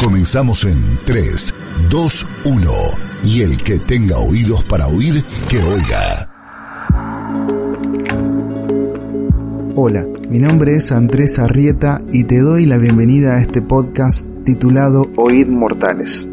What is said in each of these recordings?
Comenzamos en 3, 2, 1 y el que tenga oídos para oír, que oiga. Hola, mi nombre es Andrés Arrieta y te doy la bienvenida a este podcast titulado Oíd Mortales.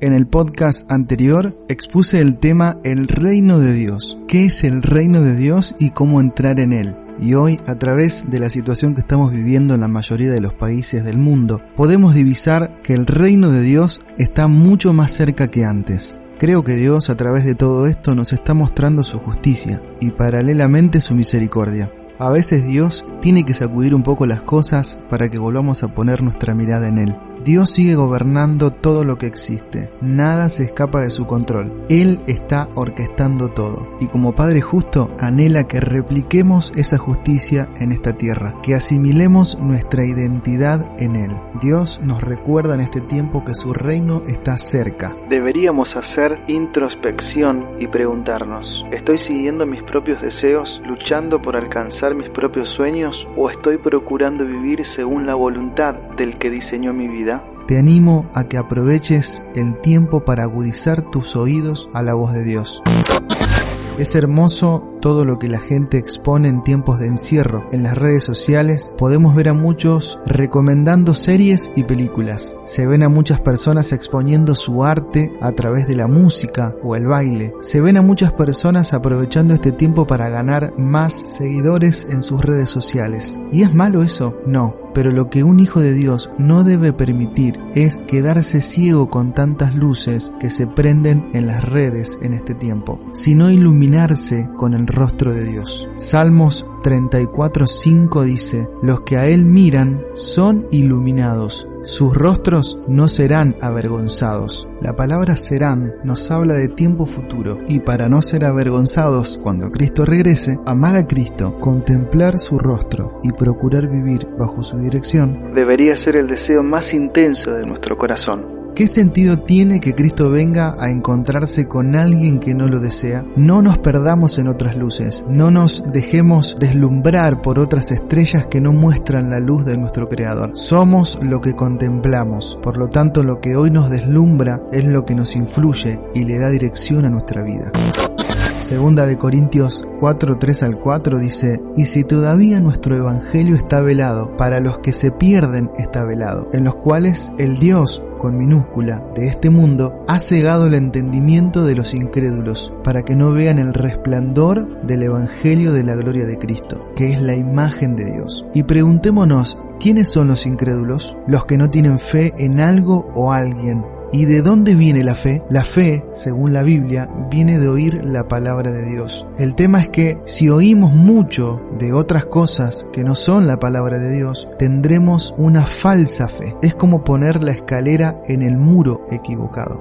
En el podcast anterior expuse el tema El reino de Dios. ¿Qué es el reino de Dios y cómo entrar en él? Y hoy, a través de la situación que estamos viviendo en la mayoría de los países del mundo, podemos divisar que el reino de Dios está mucho más cerca que antes. Creo que Dios a través de todo esto nos está mostrando su justicia y paralelamente su misericordia. A veces Dios tiene que sacudir un poco las cosas para que volvamos a poner nuestra mirada en Él. Dios sigue gobernando todo lo que existe, nada se escapa de su control, Él está orquestando todo y como Padre justo anhela que repliquemos esa justicia en esta tierra, que asimilemos nuestra identidad en Él. Dios nos recuerda en este tiempo que su reino está cerca. Deberíamos hacer introspección y preguntarnos, ¿estoy siguiendo mis propios deseos, luchando por alcanzar mis propios sueños o estoy procurando vivir según la voluntad del que diseñó mi vida? Te animo a que aproveches el tiempo para agudizar tus oídos a la voz de Dios. Es hermoso todo lo que la gente expone en tiempos de encierro. En las redes sociales podemos ver a muchos recomendando series y películas. Se ven a muchas personas exponiendo su arte a través de la música o el baile. Se ven a muchas personas aprovechando este tiempo para ganar más seguidores en sus redes sociales. ¿Y es malo eso? No. Pero lo que un hijo de Dios no debe permitir es quedarse ciego con tantas luces que se prenden en las redes en este tiempo, sino iluminarse con el rostro de Dios. Salmos 34.5 dice, los que a Él miran son iluminados, sus rostros no serán avergonzados. La palabra serán nos habla de tiempo futuro y para no ser avergonzados cuando Cristo regrese, amar a Cristo, contemplar su rostro y procurar vivir bajo su dirección debería ser el deseo más intenso de nuestro corazón. ¿Qué sentido tiene que Cristo venga a encontrarse con alguien que no lo desea? No nos perdamos en otras luces, no nos dejemos deslumbrar por otras estrellas que no muestran la luz de nuestro Creador. Somos lo que contemplamos, por lo tanto lo que hoy nos deslumbra es lo que nos influye y le da dirección a nuestra vida. Segunda de Corintios 4, 3 al 4 dice, y si todavía nuestro evangelio está velado, para los que se pierden está velado, en los cuales el Dios con minúscula de este mundo ha cegado el entendimiento de los incrédulos para que no vean el resplandor del Evangelio de la gloria de Cristo, que es la imagen de Dios. Y preguntémonos, ¿quiénes son los incrédulos? Los que no tienen fe en algo o alguien ¿Y de dónde viene la fe? La fe, según la Biblia, viene de oír la palabra de Dios. El tema es que si oímos mucho de otras cosas que no son la palabra de Dios, tendremos una falsa fe. Es como poner la escalera en el muro equivocado.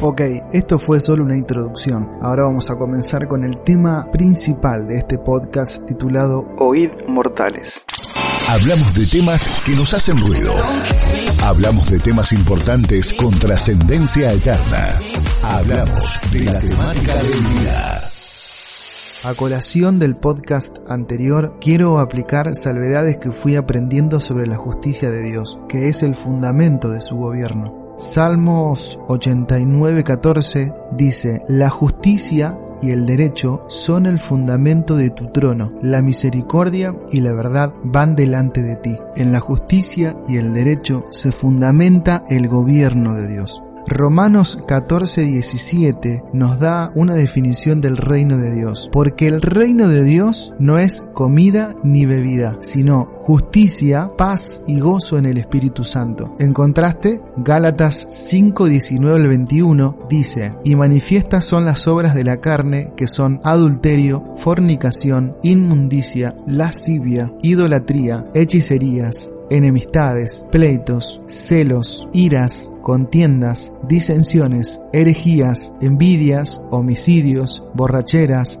Ok, esto fue solo una introducción. Ahora vamos a comenzar con el tema principal de este podcast titulado Oíd Mortales. Hablamos de temas que nos hacen ruido. Hablamos de temas importantes con trascendencia eterna. Hablamos de la temática del día. A colación del podcast anterior, quiero aplicar salvedades que fui aprendiendo sobre la justicia de Dios, que es el fundamento de su gobierno. Salmos 89:14 dice, La justicia y el derecho son el fundamento de tu trono. La misericordia y la verdad van delante de ti. En la justicia y el derecho se fundamenta el gobierno de Dios. Romanos 14:17 nos da una definición del reino de Dios, porque el reino de Dios no es comida ni bebida, sino justicia, paz y gozo en el Espíritu Santo. En contraste, Gálatas 5:19 al 21 dice, y manifiestas son las obras de la carne, que son adulterio, fornicación, inmundicia, lascivia, idolatría, hechicerías, enemistades, pleitos, celos, iras, contiendas, disensiones, herejías, envidias, homicidios, borracheras,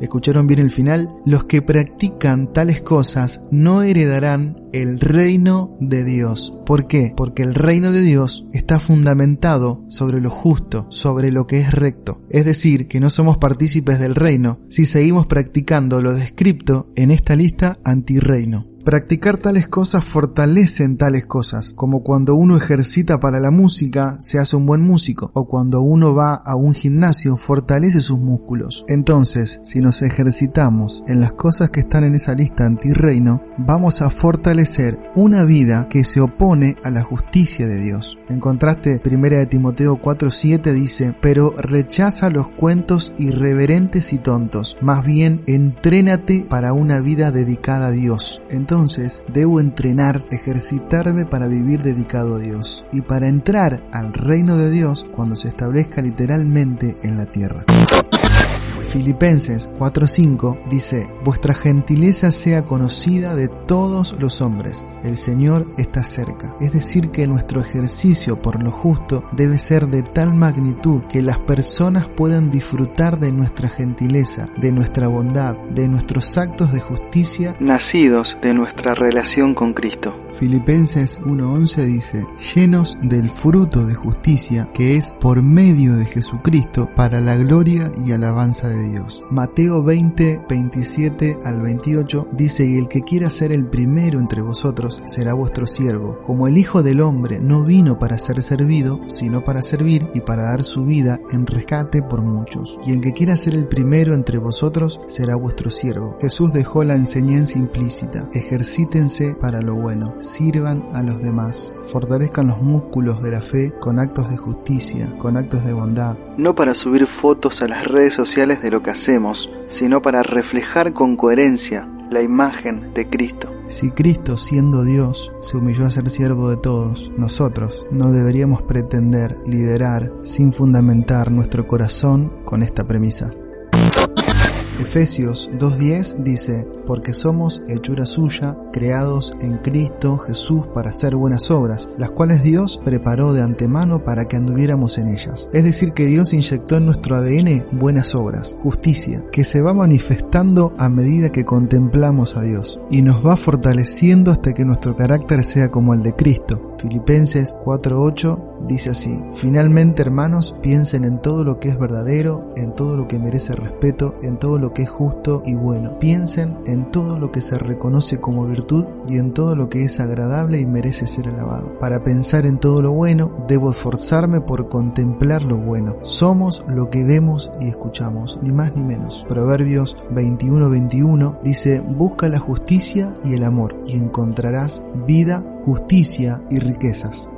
¿Escucharon bien el final? Los que practican tales cosas no heredarán el reino de Dios. ¿Por qué? Porque el reino de Dios está fundamentado sobre lo justo, sobre lo que es recto. Es decir, que no somos partícipes del reino si seguimos practicando lo descripto en esta lista antirreino. Practicar tales cosas fortalecen tales cosas, como cuando uno ejercita para la música, se hace un buen músico, o cuando uno va a un gimnasio, fortalece sus músculos. Entonces, si nos ejercitamos en las cosas que están en esa lista antirreino, vamos a fortalecer una vida que se opone a la justicia de Dios. En contraste, 1 de Timoteo 4:7 dice, pero rechaza los cuentos irreverentes y tontos, más bien entrénate para una vida dedicada a Dios. Entonces, entonces debo entrenar, ejercitarme para vivir dedicado a Dios y para entrar al reino de Dios cuando se establezca literalmente en la tierra. Filipenses 4:5 dice, vuestra gentileza sea conocida de todos los hombres, el Señor está cerca. Es decir, que nuestro ejercicio por lo justo debe ser de tal magnitud que las personas puedan disfrutar de nuestra gentileza, de nuestra bondad, de nuestros actos de justicia nacidos de nuestra relación con Cristo. Filipenses 1:11 dice, llenos del fruto de justicia que es por medio de Jesucristo para la gloria y alabanza de Dios. Mateo 20, 27 al 28 dice, y el que quiera ser el primero entre vosotros será vuestro siervo, como el Hijo del Hombre no vino para ser servido, sino para servir y para dar su vida en rescate por muchos. Y el que quiera ser el primero entre vosotros será vuestro siervo. Jesús dejó la enseñanza implícita, ejercítense para lo bueno, sirvan a los demás, fortalezcan los músculos de la fe con actos de justicia, con actos de bondad, no para subir fotos a las redes sociales de lo que hacemos, sino para reflejar con coherencia la imagen de Cristo. Si Cristo, siendo Dios, se humilló a ser siervo de todos, nosotros no deberíamos pretender liderar sin fundamentar nuestro corazón con esta premisa. Efesios 2.10 dice, porque somos hechura suya, creados en Cristo Jesús para hacer buenas obras, las cuales Dios preparó de antemano para que anduviéramos en ellas. Es decir, que Dios inyectó en nuestro ADN buenas obras, justicia, que se va manifestando a medida que contemplamos a Dios y nos va fortaleciendo hasta que nuestro carácter sea como el de Cristo, Filipenses 4:8 dice así, finalmente hermanos, piensen en todo lo que es verdadero, en todo lo que merece respeto, en todo lo que es justo y bueno. Piensen en todo lo que se reconoce como virtud y en todo lo que es agradable y merece ser alabado. Para pensar en todo lo bueno, debo esforzarme por contemplar lo bueno. Somos lo que vemos y escuchamos, ni más ni menos. Proverbios 21:21 dice, busca la justicia y el amor y encontrarás vida justicia y riquezas.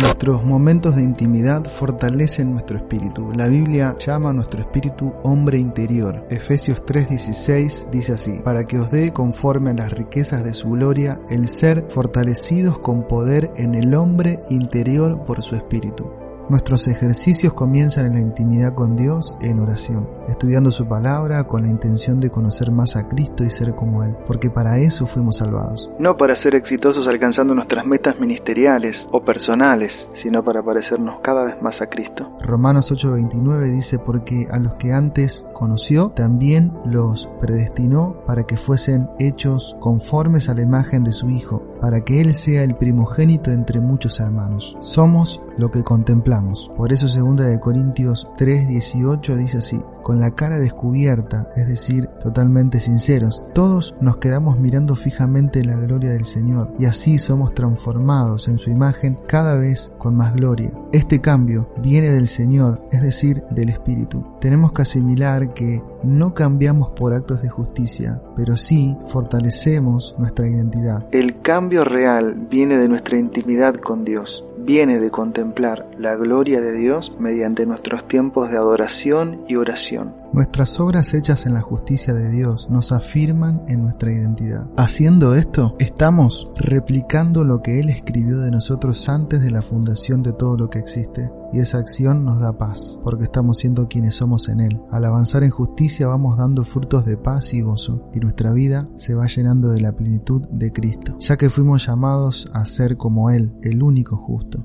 Nuestros momentos de intimidad fortalecen nuestro espíritu. La Biblia llama a nuestro espíritu hombre interior. Efesios 3:16 dice así, para que os dé conforme a las riquezas de su gloria el ser fortalecidos con poder en el hombre interior por su espíritu. Nuestros ejercicios comienzan en la intimidad con Dios en oración, estudiando su palabra con la intención de conocer más a Cristo y ser como Él, porque para eso fuimos salvados. No para ser exitosos alcanzando nuestras metas ministeriales o personales, sino para parecernos cada vez más a Cristo. Romanos 8:29 dice, porque a los que antes conoció, también los predestinó para que fuesen hechos conformes a la imagen de su Hijo, para que Él sea el primogénito entre muchos hermanos. Somos lo que contemplamos. Por eso 2 de Corintios 3:18 dice así, con la cara descubierta, es decir, totalmente sinceros, todos nos quedamos mirando fijamente la gloria del Señor y así somos transformados en su imagen cada vez con más gloria. Este cambio viene del Señor, es decir, del Espíritu. Tenemos que asimilar que no cambiamos por actos de justicia, pero sí fortalecemos nuestra identidad. El cambio real viene de nuestra intimidad con Dios viene de contemplar la gloria de Dios mediante nuestros tiempos de adoración y oración. Nuestras obras hechas en la justicia de Dios nos afirman en nuestra identidad. Haciendo esto, estamos replicando lo que Él escribió de nosotros antes de la fundación de todo lo que existe. Y esa acción nos da paz, porque estamos siendo quienes somos en Él. Al avanzar en justicia vamos dando frutos de paz y gozo, y nuestra vida se va llenando de la plenitud de Cristo, ya que fuimos llamados a ser como Él, el único justo.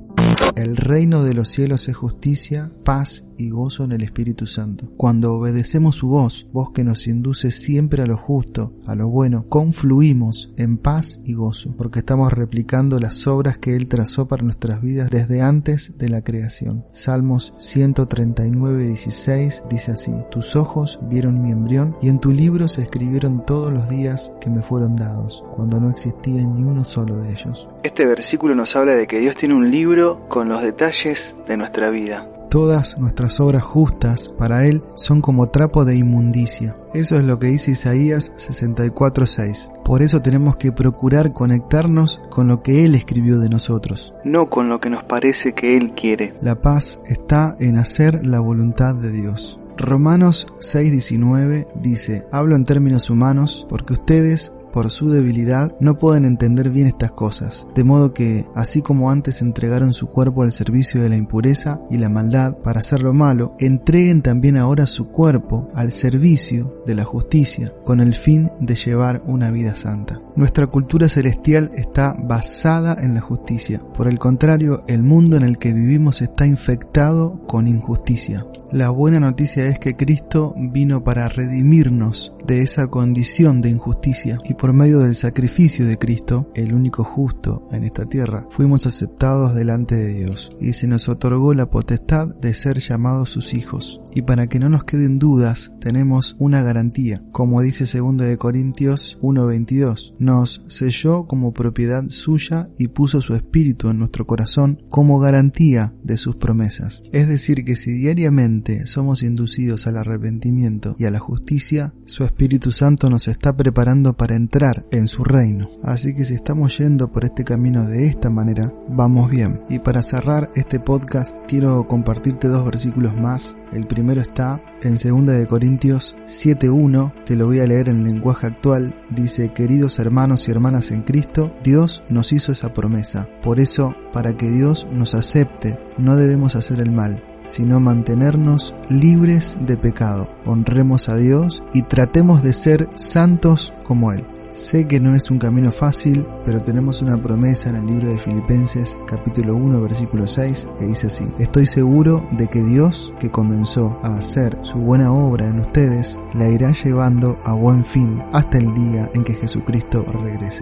El reino de los cielos es justicia, paz y gozo en el Espíritu Santo. Cuando obedecemos su voz, voz que nos induce siempre a lo justo, a lo bueno, confluimos en paz y gozo, porque estamos replicando las obras que Él trazó para nuestras vidas desde antes de la creación. Salmos 139, 16 dice así, Tus ojos vieron mi embrión y en tu libro se escribieron todos los días que me fueron dados, cuando no existía ni uno solo de ellos. Este versículo nos habla de que Dios tiene un libro con los detalles de nuestra vida. Todas nuestras obras justas para Él son como trapo de inmundicia. Eso es lo que dice Isaías 64.6. Por eso tenemos que procurar conectarnos con lo que Él escribió de nosotros, no con lo que nos parece que Él quiere. La paz está en hacer la voluntad de Dios. Romanos 6:19 dice, hablo en términos humanos porque ustedes por su debilidad, no pueden entender bien estas cosas, de modo que, así como antes entregaron su cuerpo al servicio de la impureza y la maldad para hacer lo malo, entreguen también ahora su cuerpo al servicio de la justicia, con el fin de llevar una vida santa. Nuestra cultura celestial está basada en la justicia. Por el contrario, el mundo en el que vivimos está infectado con injusticia. La buena noticia es que Cristo vino para redimirnos de esa condición de injusticia y por medio del sacrificio de Cristo, el único justo en esta tierra, fuimos aceptados delante de Dios y se nos otorgó la potestad de ser llamados sus hijos. Y para que no nos queden dudas, tenemos una garantía, como dice 2 de Corintios 1:22, nos selló como propiedad suya y puso su espíritu en nuestro corazón como garantía de sus promesas. Es decir, que si diariamente somos inducidos al arrepentimiento y a la justicia, su Espíritu Santo nos está preparando para entrar en su reino. Así que si estamos yendo por este camino de esta manera, vamos bien. Y para cerrar este podcast, quiero compartirte dos versículos más. El primero está en 2 de Corintios 7.1, te lo voy a leer en lenguaje actual, dice, queridos hermanos y hermanas en Cristo, Dios nos hizo esa promesa. Por eso, para que Dios nos acepte, no debemos hacer el mal, sino mantenernos libres de pecado. Honremos a Dios y tratemos de ser santos como Él. Sé que no es un camino fácil, pero tenemos una promesa en el libro de Filipenses capítulo 1 versículo 6 que dice así, estoy seguro de que Dios que comenzó a hacer su buena obra en ustedes, la irá llevando a buen fin hasta el día en que Jesucristo regrese.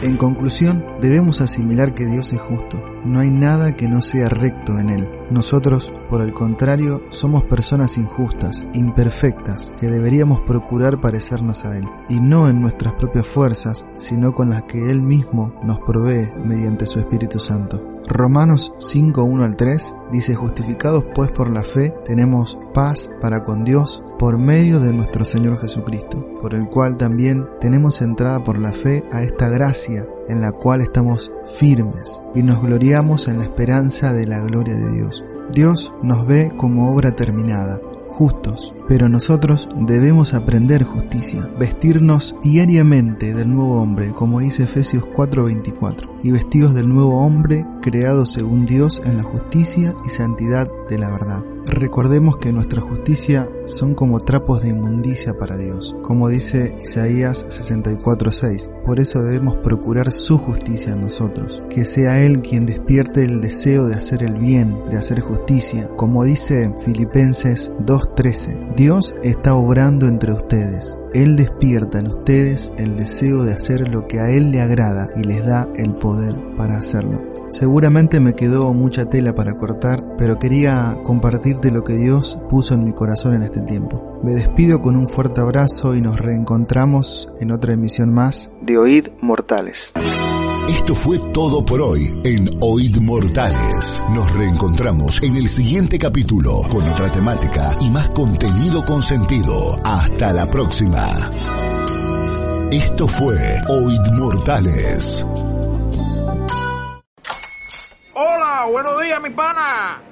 En conclusión, debemos asimilar que Dios es justo. No hay nada que no sea recto en Él. Nosotros, por el contrario, somos personas injustas, imperfectas, que deberíamos procurar parecernos a Él, y no en nuestras propias fuerzas, sino con las que Él mismo nos provee mediante su Espíritu Santo. Romanos 5, 1 al 3 dice, justificados pues por la fe, tenemos paz para con Dios por medio de nuestro Señor Jesucristo, por el cual también tenemos entrada por la fe a esta gracia en la cual estamos firmes y nos gloriamos en la esperanza de la gloria de Dios. Dios nos ve como obra terminada, justos, pero nosotros debemos aprender justicia, vestirnos diariamente del nuevo hombre, como dice Efesios 4:24, y vestidos del nuevo hombre creado según Dios en la justicia y santidad de la verdad. Recordemos que nuestra justicia son como trapos de inmundicia para Dios, como dice Isaías 64:6. Por eso debemos procurar su justicia en nosotros, que sea Él quien despierte el deseo de hacer el bien, de hacer justicia, como dice Filipenses 2:13. Dios está obrando entre ustedes. Él despierta en ustedes el deseo de hacer lo que a Él le agrada y les da el poder para hacerlo. Seguramente me quedó mucha tela para cortar, pero quería compartirte lo que Dios puso en mi corazón en este tiempo. Me despido con un fuerte abrazo y nos reencontramos en otra emisión más de Oíd Mortales. Esto fue todo por hoy en Oid Mortales. Nos reencontramos en el siguiente capítulo con otra temática y más contenido con sentido. Hasta la próxima. Esto fue Oid Mortales. Hola, buenos días, mi pana.